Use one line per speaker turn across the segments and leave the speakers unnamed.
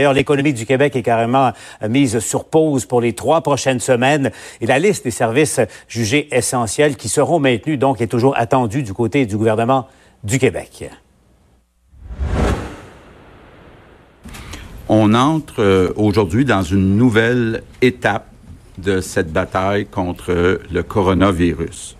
L'économie du Québec est carrément euh, mise sur pause pour les trois prochaines semaines et la liste des services jugés essentiels qui seront maintenus donc est toujours attendue du côté du gouvernement du Québec.
On entre euh, aujourd'hui dans une nouvelle étape de cette bataille contre le coronavirus.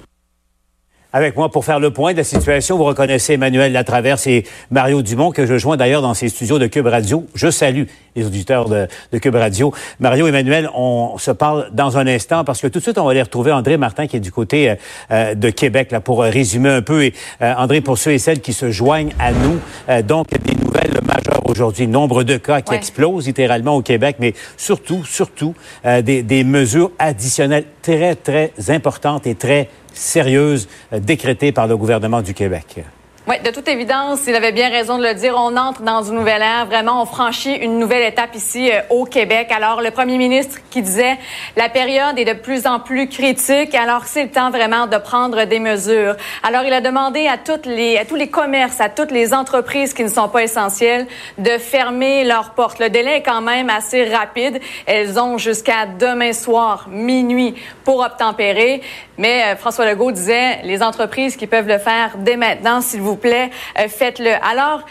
Avec moi pour faire le point de la situation, vous reconnaissez Emmanuel Latraverse et Mario Dumont, que je joins d'ailleurs dans ces studios de Cube Radio. Je salue les auditeurs de, de Cube Radio. Mario, Emmanuel, on se parle dans un instant parce que tout de suite, on va aller retrouver André Martin qui est du côté euh, de Québec, là, pour résumer un peu. Et, euh, André, pour ceux et celles qui se joignent à nous, euh, donc des nouvelles majeures aujourd'hui. Nombre de cas qui explosent littéralement au Québec, mais surtout, surtout, des, des mesures additionnelles très, très importantes et très sérieuse décrétée par le gouvernement du Québec.
Oui, de toute évidence, il avait bien raison de le dire. On entre dans une nouvelle ère. Vraiment, on franchit une nouvelle étape ici euh, au Québec. Alors, le premier ministre qui disait la période est de plus en plus critique. Alors, c'est le temps vraiment de prendre des mesures. Alors, il a demandé à toutes les, à tous les commerces, à toutes les entreprises qui ne sont pas essentielles de fermer leurs portes. Le délai est quand même assez rapide. Elles ont jusqu'à demain soir, minuit, pour obtempérer. Mais euh, François Legault disait les entreprises qui peuvent le faire dès maintenant, s'il vous plaît, euh, faites-le. Alors,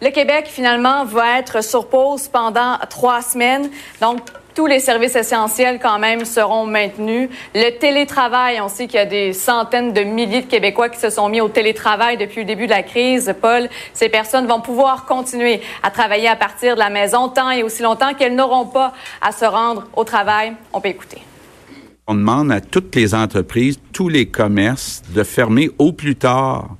le Québec, finalement, va être sur pause pendant trois semaines. Donc, tous les services essentiels, quand même, seront maintenus. Le télétravail, on sait qu'il y a des centaines de milliers de Québécois qui se sont mis au télétravail depuis le début de la crise. Paul, ces personnes vont pouvoir continuer à travailler à partir de la maison tant et aussi longtemps qu'elles n'auront pas à se rendre au travail. On peut écouter.
On demande à toutes les entreprises, tous les commerces de fermer au plus tard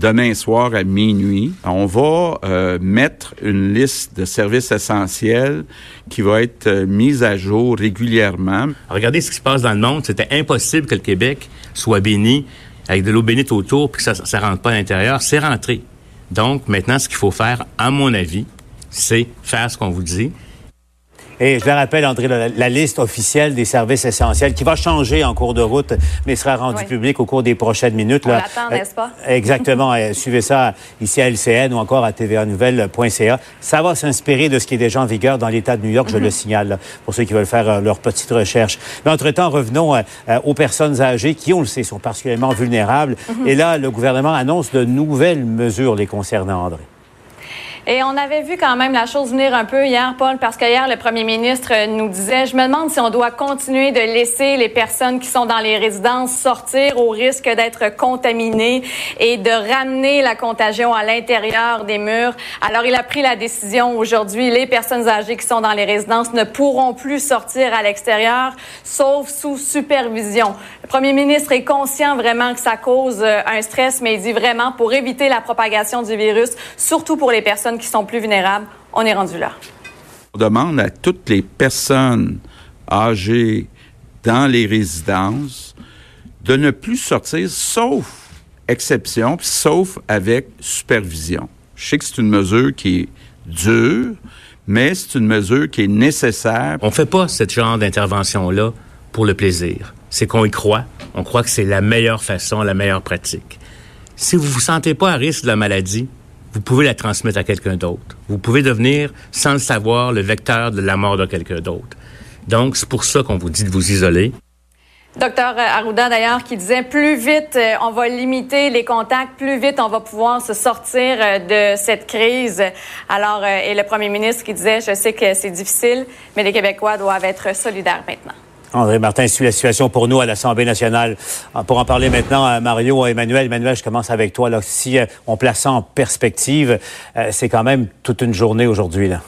demain soir à minuit. On va euh, mettre une liste de services essentiels qui va être euh, mise à jour régulièrement.
Regardez ce qui se passe dans le monde. C'était impossible que le Québec soit béni avec de l'eau bénite autour puis que ça ne rentre pas à l'intérieur. C'est rentré. Donc, maintenant, ce qu'il faut faire, à mon avis, c'est faire ce qu'on vous dit,
et je le rappelle, André, la, liste officielle des services essentiels qui va changer en cours de route, mais sera rendue publique au cours des prochaines minutes.
On l'attend, n'est-ce pas?
Euh, exactement. Euh, suivez ça ici à LCN ou encore à tvanouvelle.ca. Ça va s'inspirer de ce qui est déjà en vigueur dans l'État de New York, je le mhm. signale, pour ceux qui veulent faire euh, leur petite recherche. Mais entre-temps, revenons aux personnes âgées qui, on le sait, sont particulièrement vulnérables. Mhm. Et là, le gouvernement annonce de nouvelles mesures les concernant, André.
Et on avait vu quand même la chose venir un peu hier, Paul, parce qu'hier, le premier ministre nous disait, je me demande si on doit continuer de laisser les personnes qui sont dans les résidences sortir au risque d'être contaminées et de ramener la contagion à l'intérieur des murs. Alors, il a pris la décision aujourd'hui, les personnes âgées qui sont dans les résidences ne pourront plus sortir à l'extérieur, sauf sous supervision. Le premier ministre est conscient vraiment que ça cause euh, un stress, mais il dit vraiment pour éviter la propagation du virus, surtout pour les personnes qui sont plus vulnérables, on est rendu là.
On demande à toutes les personnes âgées dans les résidences de ne plus sortir, sauf exception, sauf avec supervision. Je sais que c'est une mesure qui est dure, mais c'est une mesure qui est nécessaire.
On ne fait pas ce genre d'intervention-là pour le plaisir. C'est qu'on y croit. On croit que c'est la meilleure façon, la meilleure pratique. Si vous vous sentez pas à risque de la maladie, vous pouvez la transmettre à quelqu'un d'autre. Vous pouvez devenir, sans le savoir, le vecteur de la mort de quelqu'un d'autre. Donc, c'est pour ça qu'on vous dit de vous isoler.
Docteur Arruda, d'ailleurs, qui disait plus vite euh, on va limiter les contacts, plus vite on va pouvoir se sortir euh, de cette crise. Alors, euh, et le premier ministre qui disait, je sais que c'est difficile, mais les Québécois doivent être solidaires maintenant.
André Martin suit la situation pour nous à l'Assemblée nationale. Ah, pour en parler maintenant à Mario, à Emmanuel. Emmanuel, je commence avec toi. Si euh, on place ça en perspective, euh, c'est quand même toute une journée aujourd'hui. là.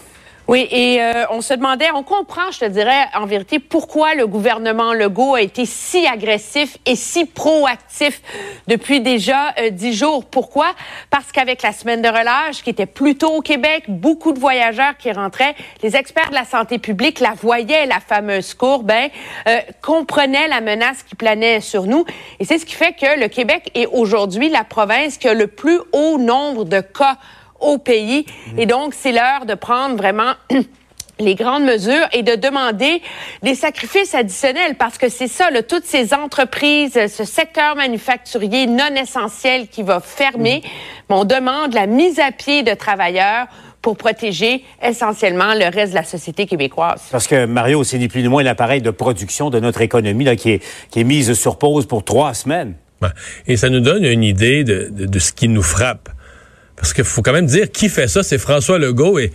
Oui, et euh, on se demandait, on comprend, je te dirais, en vérité, pourquoi le gouvernement Legault a été si agressif et si proactif depuis déjà euh, dix jours. Pourquoi? Parce qu'avec la semaine de relâche qui était plutôt au Québec, beaucoup de voyageurs qui rentraient, les experts de la santé publique la voyaient, la fameuse courbe, hein, euh, comprenaient la menace qui planait sur nous. Et c'est ce qui fait que le Québec est aujourd'hui la province qui a le plus haut nombre de cas au pays. Et donc, c'est l'heure de prendre vraiment les grandes mesures et de demander des sacrifices additionnels parce que c'est ça, là, toutes ces entreprises, ce secteur manufacturier non essentiel qui va fermer, on demande la mise à pied de travailleurs pour protéger essentiellement le reste de la société québécoise.
Parce que Mario, c'est ni plus ni moins l'appareil de production de notre économie là, qui, est, qui est mise sur pause pour trois semaines.
Et ça nous donne une idée de, de, de ce qui nous frappe. Parce qu'il faut quand même dire qui fait ça, c'est François Legault et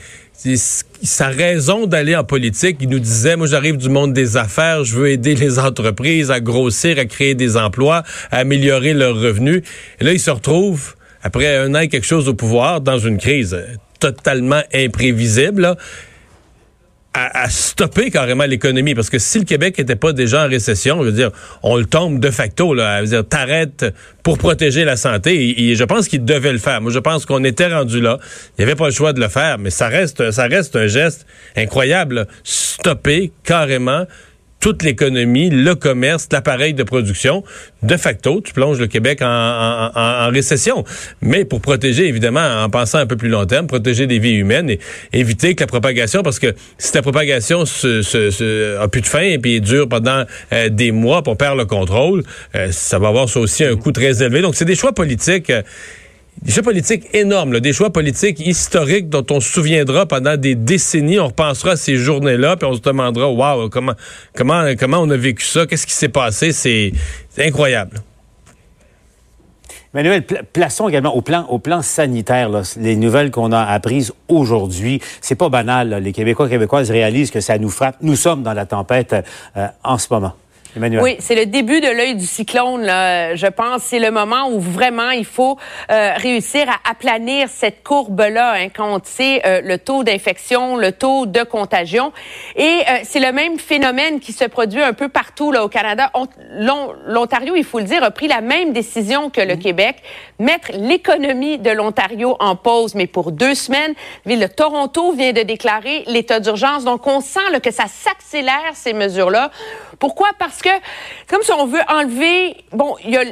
sa raison d'aller en politique, il nous disait, moi j'arrive du monde des affaires, je veux aider les entreprises à grossir, à créer des emplois, à améliorer leurs revenus. Et là, il se retrouve, après un an et quelque chose au pouvoir, dans une crise totalement imprévisible. À, stopper carrément l'économie. Parce que si le Québec n'était pas déjà en récession, je veux dire, on le tombe de facto. Là, veux dire, t'arrêtes pour protéger la santé. Je pense qu'il devait le faire. Moi, je pense qu'on était rendu là. Il n'y avait pas le choix de le faire, mais ça reste, ça reste un geste incroyable. Stopper carrément toute l'économie, le commerce, l'appareil de production. De facto, tu plonges le Québec en, récession. Mais pour protéger, évidemment, en pensant un peu plus long terme, protéger des vies humaines et éviter que la propagation, parce que si la propagation se, se, a plus de fin et puis dure pendant euh, des mois, pour perdre le contrôle, euh, ça va avoir ça aussi un coût très élevé. Donc, c'est des choix politiques. Euh, des choix politiques énormes, des choix politiques historiques dont on se souviendra pendant des décennies. On repensera à ces journées-là, puis on se demandera, waouh, comment, comment, comment on a vécu ça, qu'est-ce qui s'est passé, c'est incroyable.
Emmanuel, plaçons également au plan, au plan sanitaire les nouvelles qu'on a apprises aujourd'hui. C'est pas banal. Les Québécois Québécoises réalisent que ça nous frappe. Nous sommes dans la tempête euh, en ce moment.
Oui, c'est le début de l'œil du cyclone, là, je pense. C'est le moment où vraiment il faut euh, réussir à aplanir cette courbe-là, hein, quand on sait euh, le taux d'infection, le taux de contagion. Et euh, c'est le même phénomène qui se produit un peu partout là, au Canada. L'Ontario, il faut le dire, a pris la même décision que le mmh. Québec, mettre l'économie de l'Ontario en pause, mais pour deux semaines. La ville de Toronto vient de déclarer l'état d'urgence. Donc, on sent là, que ça s'accélère, ces mesures-là. Pourquoi? Parce que, comme si on veut enlever, bon, il y a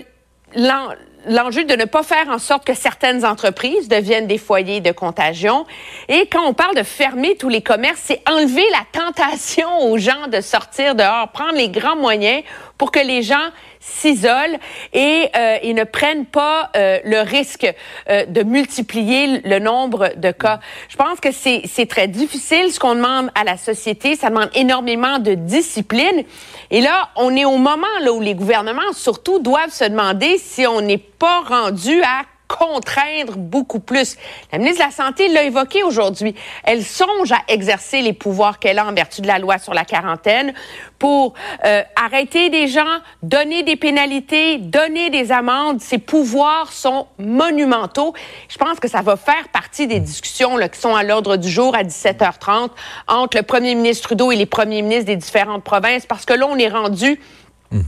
l'enjeu de ne pas faire en sorte que certaines entreprises deviennent des foyers de contagion. Et quand on parle de fermer tous les commerces, c'est enlever la tentation aux gens de sortir dehors, prendre les grands moyens pour que les gens s'isolent et, euh, ne prennent pas euh, le risque euh, de multiplier le nombre de cas. Je pense que c'est très difficile ce qu'on demande à la société. Ça demande énormément de discipline. Et là, on est au moment là, où les gouvernements, surtout, doivent se demander si on n'est pas rendu à contraindre beaucoup plus. La ministre de la Santé l'a évoqué aujourd'hui. Elle songe à exercer les pouvoirs qu'elle a en vertu de la loi sur la quarantaine pour euh, arrêter des gens, donner des pénalités, donner des amendes. Ces pouvoirs sont monumentaux. Je pense que ça va faire partie des discussions là, qui sont à l'ordre du jour à 17h30 entre le premier ministre Trudeau et les premiers ministres des différentes provinces parce que là, on est rendu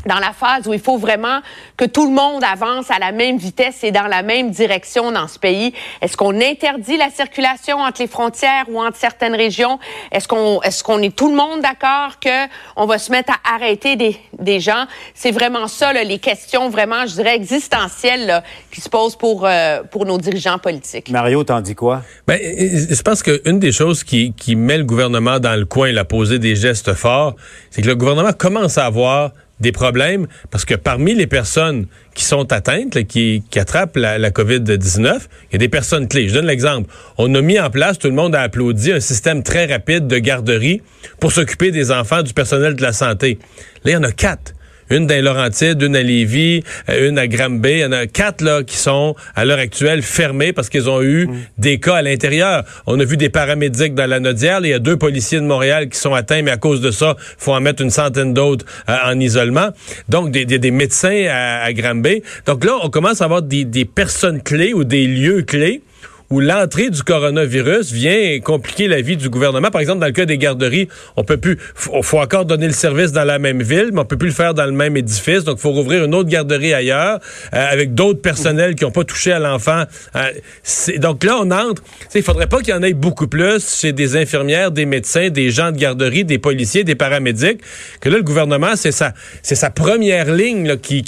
dans la phase où il faut vraiment que tout le monde avance à la même vitesse et dans la même direction dans ce pays. Est-ce qu'on interdit la circulation entre les frontières ou entre certaines régions? Est-ce qu'on est, qu'on est tout le monde d'accord que on va se mettre à arrêter des, des gens? C'est vraiment ça, là, les questions vraiment, je dirais, existentielles là, qui se posent pour, euh, pour nos dirigeants politiques.
Mario, t'en dis quoi?
Ben, je pense qu'une des choses qui, qui met le gouvernement dans le coin, il a posé des gestes forts, c'est que le gouvernement commence à avoir des problèmes parce que parmi les personnes qui sont atteintes, qui, attrapent la, la COVID-19, il y a des personnes clés. Je donne l'exemple. On a mis en place, tout le monde a applaudi, un système très rapide de garderie pour s'occuper des enfants du personnel de la santé. Là, il y en a quatre une dans Laurentides, une à Lévis, euh, une à Granby. Il y en a quatre là qui sont à l'heure actuelle fermées parce qu'ils ont eu mm. des cas à l'intérieur. On a vu des paramédics dans la Nodière. Il y a deux policiers de Montréal qui sont atteints, mais à cause de ça, il faut en mettre une centaine d'autres euh, en isolement. Donc, des, des, des médecins à, à Granby. Donc là, on commence à avoir des, des personnes clés ou des lieux clés où l'entrée du coronavirus vient compliquer la vie du gouvernement. Par exemple, dans le cas des garderies, on peut plus, faut, encore donner le service dans la même ville, mais on peut plus le faire dans le même édifice. Donc, il faut rouvrir une autre garderie ailleurs euh, avec d'autres personnels qui n'ont pas touché à l'enfant. Euh, donc là, on entre. Il faudrait pas qu'il y en ait beaucoup plus chez des infirmières, des médecins, des gens de garderie, des policiers, des paramédics. Que là, le gouvernement, c'est sa, première ligne qui,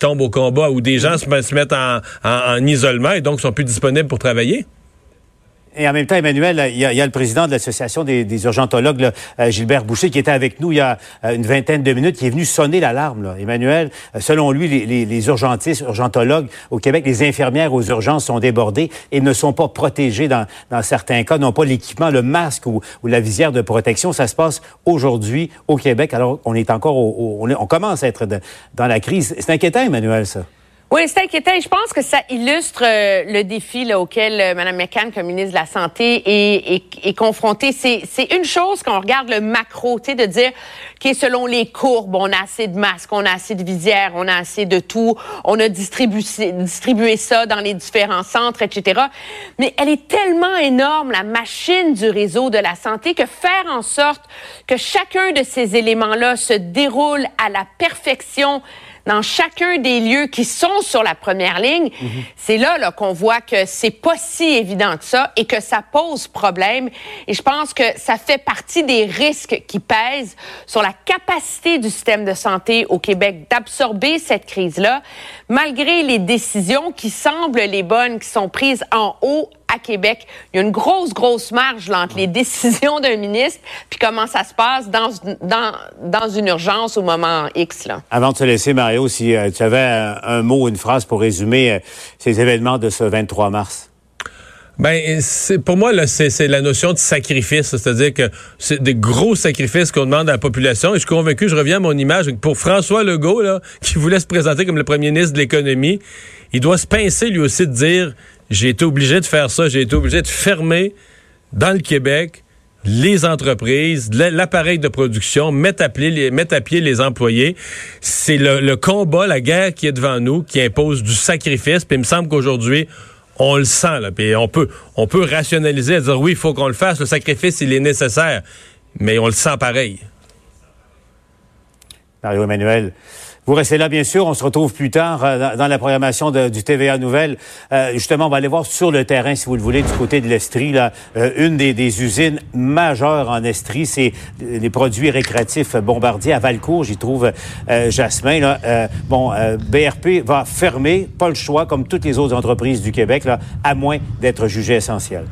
tombe au combat où des gens se, mettent en, en, en isolement et donc sont plus disponibles pour travailler.
Et en même temps, Emmanuel, il y a, le président de l'Association des, urgentologues, euh, Gilbert Boucher, qui était avec nous il y a euh, une vingtaine de minutes, qui est venu sonner l'alarme. Emmanuel, euh, selon lui, les, urgentistes, urgentologues au Québec, les infirmières aux urgences sont débordées et ne sont pas protégées dans, certains cas, n'ont pas l'équipement, le masque ou, la visière de protection. Ça se passe aujourd'hui au Québec. Alors, on est encore, on, commence à être dans la crise. C'est inquiétant, Emmanuel, ça.
Oui, c'est inquiétant. Je pense que ça illustre euh, le défi là, auquel euh, Mme McCann, comme ministre de la Santé, est, est, est confrontée. C'est une chose quand on regarde le macro, tu sais, de dire que selon les courbes, on a assez de masques, on a assez de visières, on a assez de tout, on a distribué, distribué ça dans les différents centres, etc. Mais elle est tellement énorme, la machine du réseau de la santé, que faire en sorte que chacun de ces éléments-là se déroule à la perfection dans chacun des lieux qui sont sur la première ligne, c'est là, là qu'on voit que c'est pas si évident que ça et que ça pose problème. Et je pense que ça fait partie des risques qui pèsent sur la capacité du système de santé au Québec d'absorber cette crise-là, malgré les décisions qui semblent les bonnes, qui sont prises en haut à Québec. Il y a une grosse, grosse marge entre les décisions d'un ministre puis comment ça se passe dans, dans, dans une urgence au moment X. Là.
Avant de se laisser, Mario, si euh, tu avais un, mot, une phrase pour résumer euh, ces événements de ce 23 mars?
Ben, c'est pour moi là, c'est la notion de sacrifice, c'est-à-dire que c'est des gros sacrifices qu'on demande à la population. Et je suis convaincu, je reviens à mon image, pour François Legault là, qui voulait se présenter comme le premier ministre de l'économie, il doit se pincer lui aussi de dire j'ai été obligé de faire ça, j'ai été obligé de fermer dans le Québec les entreprises, l'appareil de production, mettre à, pied les, mettre à pied les employés. C'est le, combat, la guerre qui est devant nous, qui impose du sacrifice. Puis il me semble qu'aujourd'hui, on le sent. Puis on peut, on peut rationaliser et dire oui, il faut qu'on le fasse. Le sacrifice, il est nécessaire. Mais on le sent pareil.
Mario Emmanuel. Vous restez là, bien sûr. On se retrouve plus tard euh, dans la programmation du TVA Nouvelle. Euh, justement, on va aller voir sur le terrain, si vous le voulez, du côté de l'Estrie. Là, euh, une des, usines majeures en Estrie, c'est les produits récréatifs bombardiers à Valcourt. J'y trouve Jasmin. Là. bon, BRP va fermer, pas le choix, comme toutes les autres entreprises du Québec, là, à moins d'être jugé essentiel.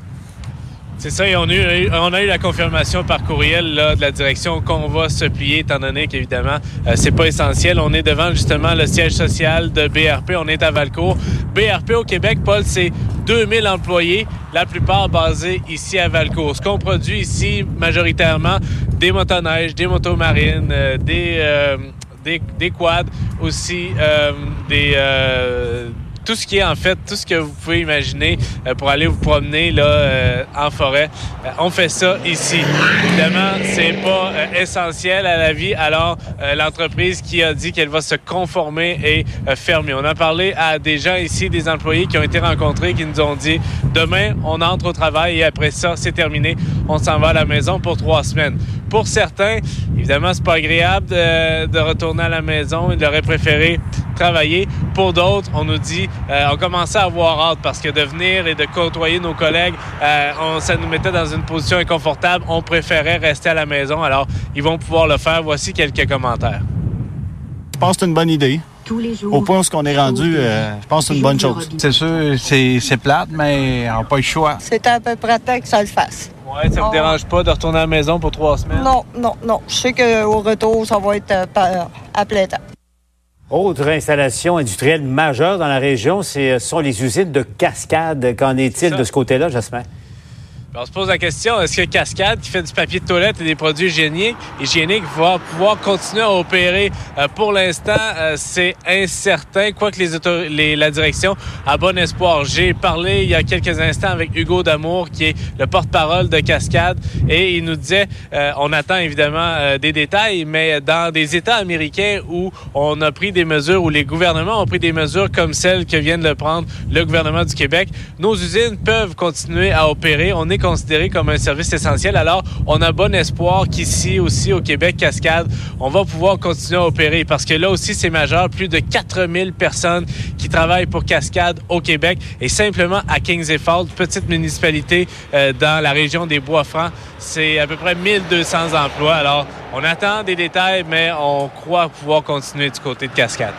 C'est ça, et on a, eu, la confirmation par courriel de la direction qu'on va se plier, étant donné qu'évidemment, euh, c'est pas essentiel. On est devant justement le siège social de BRP, on est à Valcourt. BRP au Québec, Paul, c'est 2000 employés, la plupart basés ici à Valcourt. Ce qu'on produit ici, majoritairement, des motoneiges, des motos marines, euh, euh, des, des, quads, aussi des tout ce qui est en fait, tout ce que vous pouvez imaginer euh, pour aller vous promener là euh, en forêt. Euh, on fait ça ici. Évidemment, c'est pas essentiel à la vie. Alors, l'entreprise qui a dit qu'elle va se conformer et fermer. On a parlé à des gens ici, des employés qui ont été rencontrés, qui nous ont dit demain, on entre au travail et après ça, c'est terminé. On s'en va à la maison pour trois semaines. Pour certains, évidemment, c'est pas agréable de retourner à la maison. Ils auraient préféré travailler. Pour d'autres, on nous dit, euh, on commençait à avoir hâte parce que de venir et de côtoyer nos collègues, euh, on, ça nous mettait dans une position inconfortable. On préférait rester à la maison. Alors, ils vont pouvoir le faire. Voici quelques commentaires.
Je pense que c'est une bonne idée. Tous les jours. Au point où on est rendu, euh, je pense que c'est une bonne chose.
C'est sûr, c'est plate, mais on n'a pas le choix.
C'est à peu près temps que ça le fasse.
Ouais, ça ne vous dérange pas de retourner à la maison pour trois semaines?
Non, non, non. Je sais qu'au retour, ça va être à plein temps.
Autre installation industrielle majeure dans la région, ce sont les usines de cascade. Qu'en est-il de ce côté-là, Jasmin?
On se pose la question, est-ce que Cascade, qui fait du papier de toilette et des produits hygiéniques, hygiéniques va pouvoir continuer à opérer? Euh, pour l'instant, euh, c'est incertain, quoique les, la direction a bon espoir. J'ai parlé il y a quelques instants avec Hugo Damour, qui est le porte-parole de Cascade, et il nous disait, euh, on attend évidemment des détails, mais dans des États américains où on a pris des mesures, où les gouvernements ont pris des mesures comme celles que vient de prendre le gouvernement du Québec, nos usines peuvent continuer à opérer. On est considéré comme un service essentiel. Alors, on a bon espoir qu'ici aussi au Québec Cascade, on va pouvoir continuer à opérer parce que là aussi, c'est majeur. Plus de 4000 personnes qui travaillent pour Cascade au Québec et simplement à Kings Falls, petite municipalité euh, dans la région des Bois-Francs, c'est à peu près 1200 emplois. Alors, on attend des détails, mais on croit pouvoir continuer du côté de Cascade.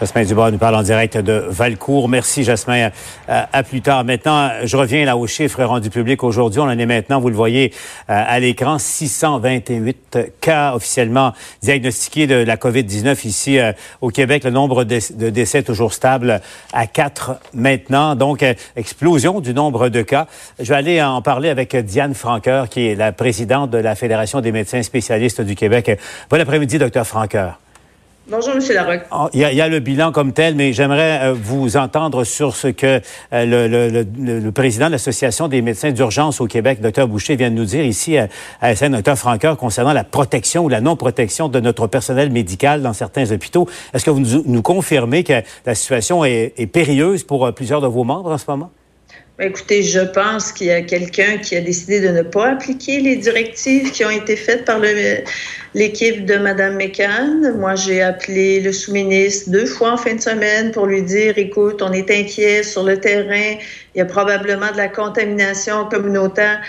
Jasmin Dubois nous parle en direct de Valcourt. Merci, Jasmin. Euh, à, plus tard. Maintenant, je reviens là aux chiffres rendus publics aujourd'hui. On en est maintenant, vous le voyez euh, à l'écran, 628 cas officiellement diagnostiqués de la COVID-19 ici euh, au Québec. Le nombre de, décès toujours stable à 4 maintenant. Donc, explosion du nombre de cas. Je vais aller en parler avec Diane Franqueur, qui est la présidente de la Fédération des médecins spécialistes du Québec. Bon après-midi, docteur Franqueur.
Bonjour, M. Larocque.
Ah, il y, a, le bilan comme tel, mais j'aimerais euh, vous entendre sur ce que euh, le, président de l'Association des médecins d'urgence au Québec, Dr Boucher, vient de nous dire ici à, à SN, Dr Franqueur, concernant la protection ou la non-protection de notre personnel médical dans certains hôpitaux. Est-ce que vous nous, confirmez que la situation est, est périlleuse pour euh, plusieurs de vos membres en ce moment?
Ben, écoutez, je pense qu'il y a quelqu'un qui a décidé de ne pas appliquer les directives qui ont été faites par l'équipe de Mme McCann. Moi, j'ai appelé le sous-ministre deux fois en fin de semaine pour lui dire, écoute, on est inquiet sur le terrain, il y a probablement de la contamination communautaire.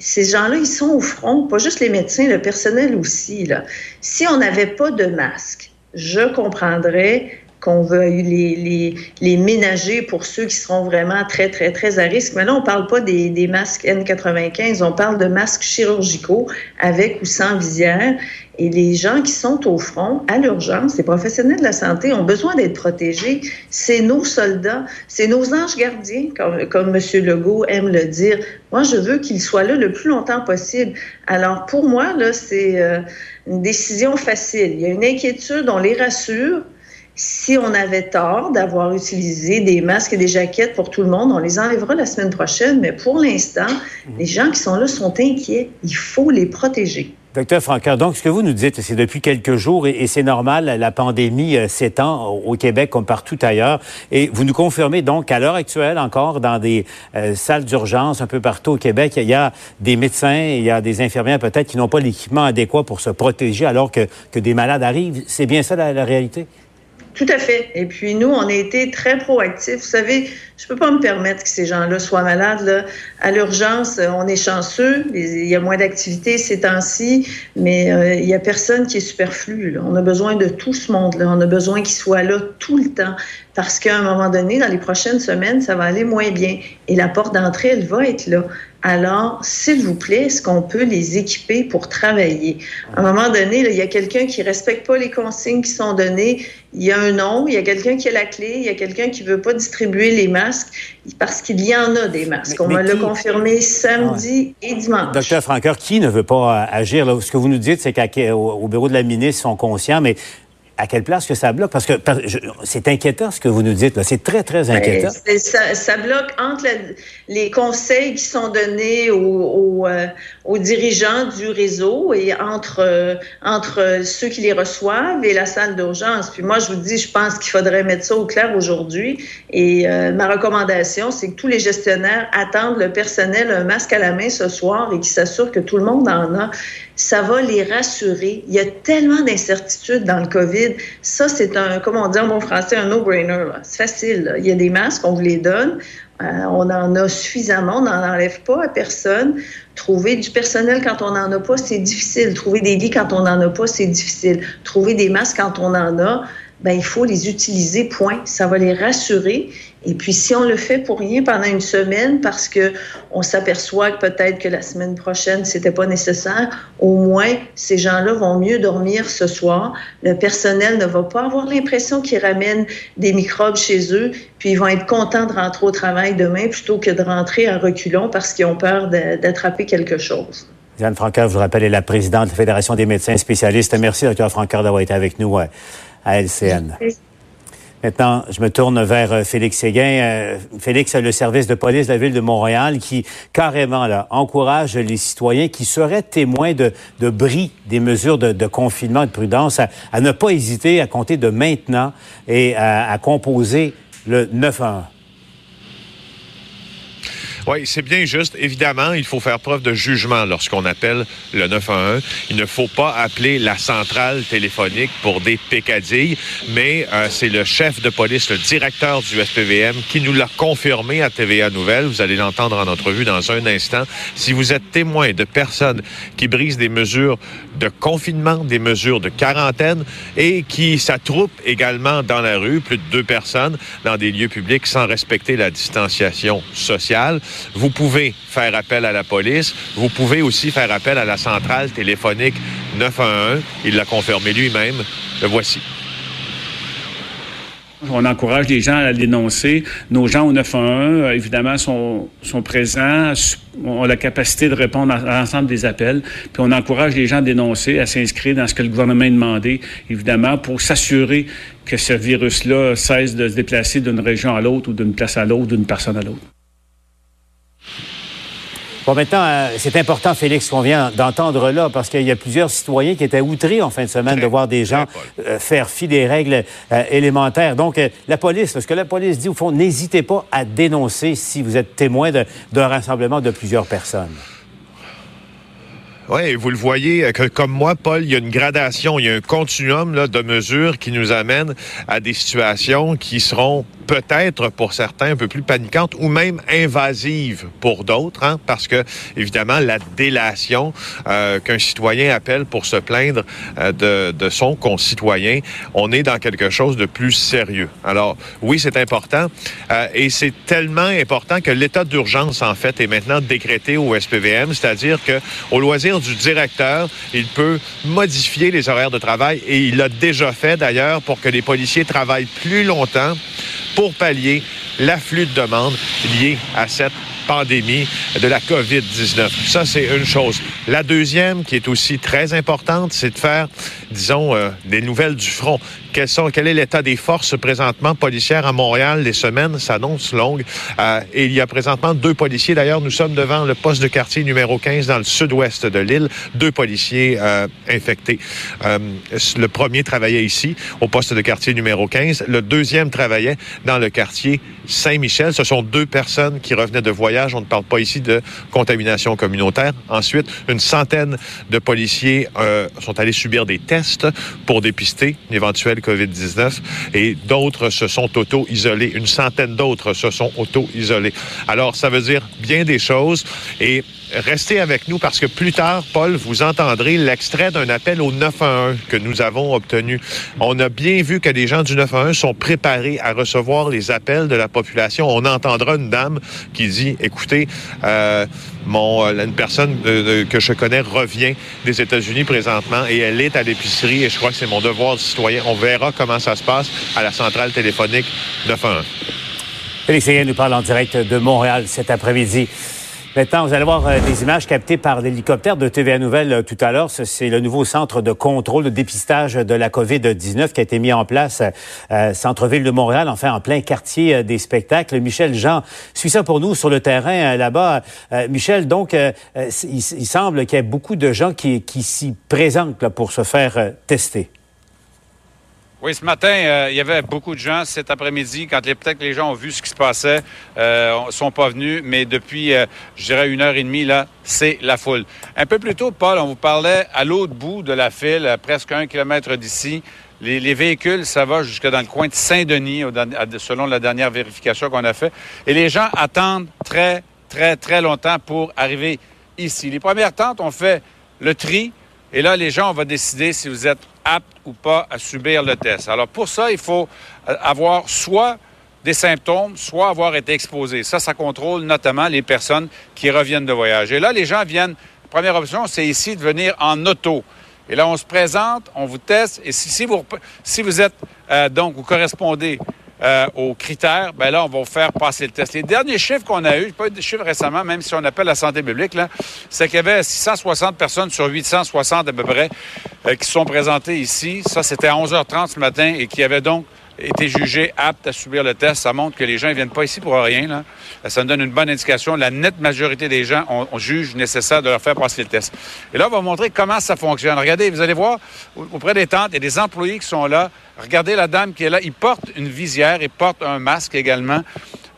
Ces gens-là, ils sont au front, pas juste les médecins, le personnel aussi. Là. Si on n'avait pas de masque, je comprendrais qu'on veut les, les, les, ménager pour ceux qui seront vraiment très, très, très à risque. Mais là, on ne parle pas des, des, masques N95, on parle de masques chirurgicaux avec ou sans visière. Et les gens qui sont au front, à l'urgence, les professionnels de la santé ont besoin d'être protégés. C'est nos soldats, c'est nos anges gardiens, comme, comme M. Legault aime le dire. Moi, je veux qu'ils soient là le plus longtemps possible. Alors, pour moi, là, c'est euh, une décision facile. Il y a une inquiétude, on les rassure, si on avait tort d'avoir utilisé des masques et des jaquettes pour tout le monde, on les enlèvera la semaine prochaine, mais pour l'instant, mhm. les gens qui sont là sont inquiets. Il faut les protéger.
Docteur Francaire, donc ce que vous nous dites, c'est depuis quelques jours et, c'est normal, la pandémie euh, s'étend au Québec comme partout ailleurs. Et vous nous confirmez donc qu'à l'heure actuelle, encore dans des euh, salles d'urgence un peu partout au Québec, il y a des médecins, il y a des infirmières peut-être qui n'ont pas l'équipement adéquat pour se protéger alors que, que des malades arrivent. C'est bien ça la réalité?
Tout à fait. Et puis nous, on a été très proactifs. Vous savez, je peux pas me permettre que ces gens-là soient malades. Là. À l'urgence, on est chanceux. Il y a moins d'activités ces temps-ci, mais euh, il y a personne qui est superflu. On a besoin de tout ce monde-là. On a besoin qu'ils soient là tout le temps parce qu'à un moment donné, dans les prochaines semaines, ça va aller moins bien. Et la porte d'entrée, elle va être là. Alors, s'il vous plaît, est-ce qu'on peut les équiper pour travailler? À un moment donné, il y a quelqu'un qui respecte pas les consignes qui sont données. Il y a un nom, il y a quelqu'un qui a la clé, il y a quelqu'un qui veut pas distribuer les masques parce qu'il y en a des masques. On m'a le confirmé samedi et dimanche.
Docteur Franqueur, qui ne veut pas agir? Là? Ce que vous nous dites, c'est qu'au bureau de la ministre, ils sont conscients, mais à quelle place que ça bloque? Parce que c'est inquiétant ce que vous nous dites. C'est très, très ben, inquiétant.
ça, bloque entre les conseils qui sont donnés aux, euh, aux, dirigeants du réseau et entre, euh, entre ceux qui les reçoivent et la salle d'urgence. Puis moi, je vous dis, je pense qu'il faudrait mettre ça au clair aujourd'hui. Et euh, ma recommandation, c'est que tous les gestionnaires attendent le personnel un masque à la main ce soir et qu'ils s'assurent que tout le monde en a ça va les rassurer. Il y a tellement d'incertitudes dans le COVID. Ça, c'est un, comme on dit en bon français, un no-brainer. C'est facile. Il y a des masques, on vous les donne. Euh, on en a suffisamment, on n'en enlève pas à personne. Trouver du personnel quand on n'en a pas, c'est difficile. Trouver des lits quand on n'en a pas, c'est difficile. Trouver des masques quand on en a, ben, il faut les utiliser, point. Ça va les rassurer. Et puis, si on le fait pour rien pendant une semaine parce que on s'aperçoit que peut-être que la semaine prochaine, c'était pas nécessaire, au moins, ces gens-là vont mieux dormir ce soir. Le personnel ne va pas avoir l'impression qu'ils ramènent des microbes chez eux, puis ils vont être contents de rentrer au travail demain plutôt que de rentrer à reculons parce qu'ils ont peur d'attraper quelque chose.
Diane Francaire, je vous rappelle, est la présidente de la Fédération des médecins spécialistes. Merci, Dr. Francaire, d'avoir été avec nous à LCN. Maintenant, je me tourne vers euh, Félix Séguin. Euh, Félix, le service de police de la ville de Montréal qui carrément là, encourage les citoyens qui seraient témoins de, bris des mesures de, confinement et de prudence à, ne pas hésiter à compter de maintenant et à, à composer le 911.
Oui, c'est bien juste. Évidemment, il faut faire preuve de jugement lorsqu'on appelle le 911. Il ne faut pas appeler la centrale téléphonique pour des pécadilles, mais euh, c'est le chef de police, le directeur du SPVM, qui nous l'a confirmé à TVA Nouvelle. Vous allez l'entendre en entrevue dans un instant. Si vous êtes témoin de personnes qui brisent des mesures de confinement, des mesures de quarantaine et qui s'attroupent également dans la rue, plus de deux personnes dans des lieux publics sans respecter la distanciation sociale, vous pouvez faire appel à la police. Vous pouvez aussi faire appel à la centrale téléphonique 911. Il l'a confirmé lui-même. Le voici.
On encourage les gens à dénoncer. Nos gens au 911, évidemment, sont, présents, ont la capacité de répondre à, l'ensemble des appels. Puis on encourage les gens à dénoncer, à s'inscrire dans ce que le gouvernement a demandé, évidemment, pour s'assurer que ce virus-là cesse de se déplacer d'une région à l'autre ou d'une place à l'autre, d'une personne à l'autre.
Bon, maintenant, euh, c'est important, Félix, qu'on vient d'entendre là, parce qu'il y a plusieurs citoyens qui étaient outrés en fin de semaine de voir des gens euh, faire fi des règles euh, élémentaires. Donc, la police, ce que la police dit, au fond, n'hésitez pas à dénoncer si vous êtes témoin d'un rassemblement de plusieurs personnes.
Oui, vous le voyez, que, comme moi, Paul, il y a une gradation, il y a un continuum là, de mesures qui nous amènent à des situations qui seront peut-être pour certains un peu plus paniquante ou même invasive pour d'autres, hein, parce que évidemment la délation euh, qu'un citoyen appelle pour se plaindre euh, de, de, son concitoyen, on est dans quelque chose de plus sérieux. Alors oui, c'est important euh, et c'est tellement important que l'état d'urgence en fait est maintenant décrété au SPVM, c'est-à-dire que au loisir du directeur, il peut modifier les horaires de travail et il l'a déjà fait d'ailleurs pour que les policiers travaillent plus longtemps pour pallier l'afflux de demandes liées à cette pandémie de la COVID-19. Ça, c'est une chose. La deuxième, qui est aussi très importante, c'est de faire, disons, euh, des nouvelles du front. Quel est l'état des forces présentement policières à Montréal? Les semaines? S'annoncent longues. Euh, et il y a présentement deux policiers. D'ailleurs, nous sommes devant le poste de quartier numéro 15 dans le sud-ouest de l'île. Deux policiers euh, infectés. le premier travaillait ici, au poste de quartier numéro 15. Le deuxième travaillait dans le quartier Saint-Michel. Ce sont deux personnes qui revenaient de voyage on ne parle pas ici de contamination communautaire. Ensuite, une centaine de policiers sont allés subir des tests pour dépister l'éventuel COVID-19 et d'autres se sont auto-isolés. Une centaine d'autres se sont auto-isolés. Alors, ça veut dire bien des choses et restez avec nous parce que plus tard, Paul, vous entendrez l'extrait d'un appel au 911 que nous avons obtenu. On a bien vu que les gens du 911 sont préparés à recevoir les appels de la population. On entendra une dame qui dit, écoutez, euh, mon, euh, une personne que je connais revient des États-Unis présentement et elle est à l'épicerie et je crois que c'est mon devoir de citoyen. On verra comment ça se passe à la centrale téléphonique 911.
Félix nous parle en direct de Montréal cet après-midi. Maintenant, vous allez voir euh, des images captées par l'hélicoptère de TVA Nouvelle euh, tout à l'heure. C'est le nouveau centre de contrôle, de dépistage de la COVID-19 qui a été mis en place euh, centre-ville de Montréal, enfin en plein quartier des spectacles. Michel Jean suit ça pour nous sur le terrain là-bas. Michel, donc, il, semble qu'il y ait beaucoup de gens qui, qui s'y présentent pour se faire tester.
Oui, ce matin, euh, il y avait beaucoup de gens. Cet après-midi, quand peut-être les gens ont vu ce qui se passait, euh, sont pas venus. Mais depuis, euh, je dirais, une heure et demie, là, c'est la foule. Un peu plus tôt, Paul, on vous parlait à l'autre bout de la file, presque un kilomètre d'ici. Les, véhicules, ça va jusque dans le coin de Saint-Denis, selon la dernière vérification qu'on a fait. Et les gens attendent très, très, très longtemps pour arriver ici. Les premières tentes, ont fait le tri. Et là, les gens, on va décider si vous êtes apte ou pas à subir le test. Alors pour ça, il faut euh, avoir soit des symptômes, soit avoir été exposé. Ça, ça contrôle notamment les personnes qui reviennent de voyage. Et là, les gens viennent, première option, c'est ici de venir en auto. Et là, on se présente, on vous teste, et si, vous, êtes, euh, donc, vous correspondez euh, aux critères, ben là, on va faire passer le test. Les derniers chiffres qu'on a eus, pas eu de chiffres récemment, même si on appelle la santé publique, c'est qu'il y avait 660 personnes sur 860 à peu près euh, qui sont présentées ici. Ça, c'était à 11h30 ce matin et qui avaient donc été jugés aptes à subir le test. Ça montre que les gens ne viennent pas ici pour rien. Là. Ça nous donne une bonne indication. La nette majorité des gens, on, juge nécessaire de leur faire passer le test. Et là, on va vous montrer comment ça fonctionne. Regardez, vous allez voir, auprès des tentes, il y a des employés qui sont là. Regardez la dame qui est là. Il porte une visière, il porte un masque également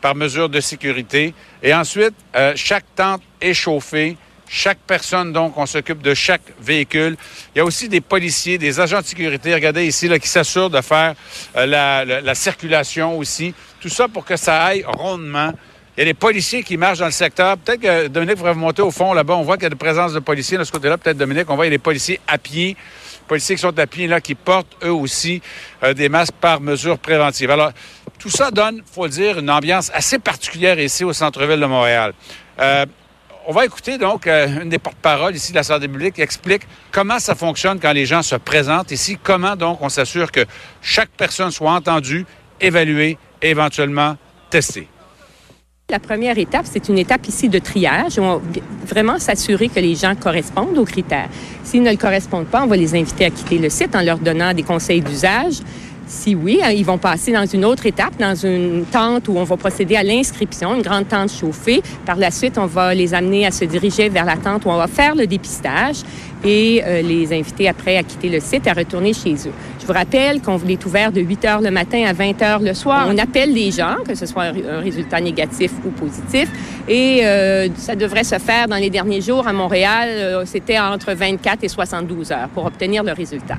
par mesure de sécurité. Et ensuite, euh, chaque tente est chauffée. Chaque personne, donc, on s'occupe de chaque véhicule. Il y a aussi des policiers, des agents de sécurité, regardez ici, là, qui s'assurent de faire euh, la, la circulation aussi. Tout ça pour que ça aille rondement. Il y a des policiers qui marchent dans le secteur. Peut-être que Dominique pourrait vous monter au fond là-bas. On voit qu'il y a de présence de policiers de ce côté-là. Peut-être Dominique, on voit qu'il y a des policiers à pied, policiers qui sont à pied là, qui portent eux aussi euh, des masques par mesure préventive. Alors, tout ça donne, faut le dire, une ambiance assez particulière ici au centre-ville de Montréal. Euh, on va écouter donc euh, une des porte-paroles ici de la santé publique qui explique comment ça fonctionne quand les gens se présentent ici, comment donc on s'assure que chaque personne soit entendue, évaluée et éventuellement testée.
La première étape, c'est une étape ici de triage. On va vraiment s'assurer que les gens correspondent aux critères. S'ils ne le correspondent pas, on va les inviter à quitter le site en leur donnant des conseils d'usage. Si oui, hein, ils vont passer dans une autre étape, dans une tente où on va procéder à l'inscription, une grande tente chauffée. Par la suite, on va les amener à se diriger vers la tente où on va faire le dépistage et euh, les inviter après à quitter le site, à retourner chez eux. Je vous rappelle qu'on est ouvert de 8 heures le matin à 20 heures le soir. On appelle les gens, que ce soit un, résultat négatif ou positif, et euh, ça devrait se faire dans les derniers jours à Montréal. Euh, c'était entre 24 et 72 heures pour obtenir le résultat.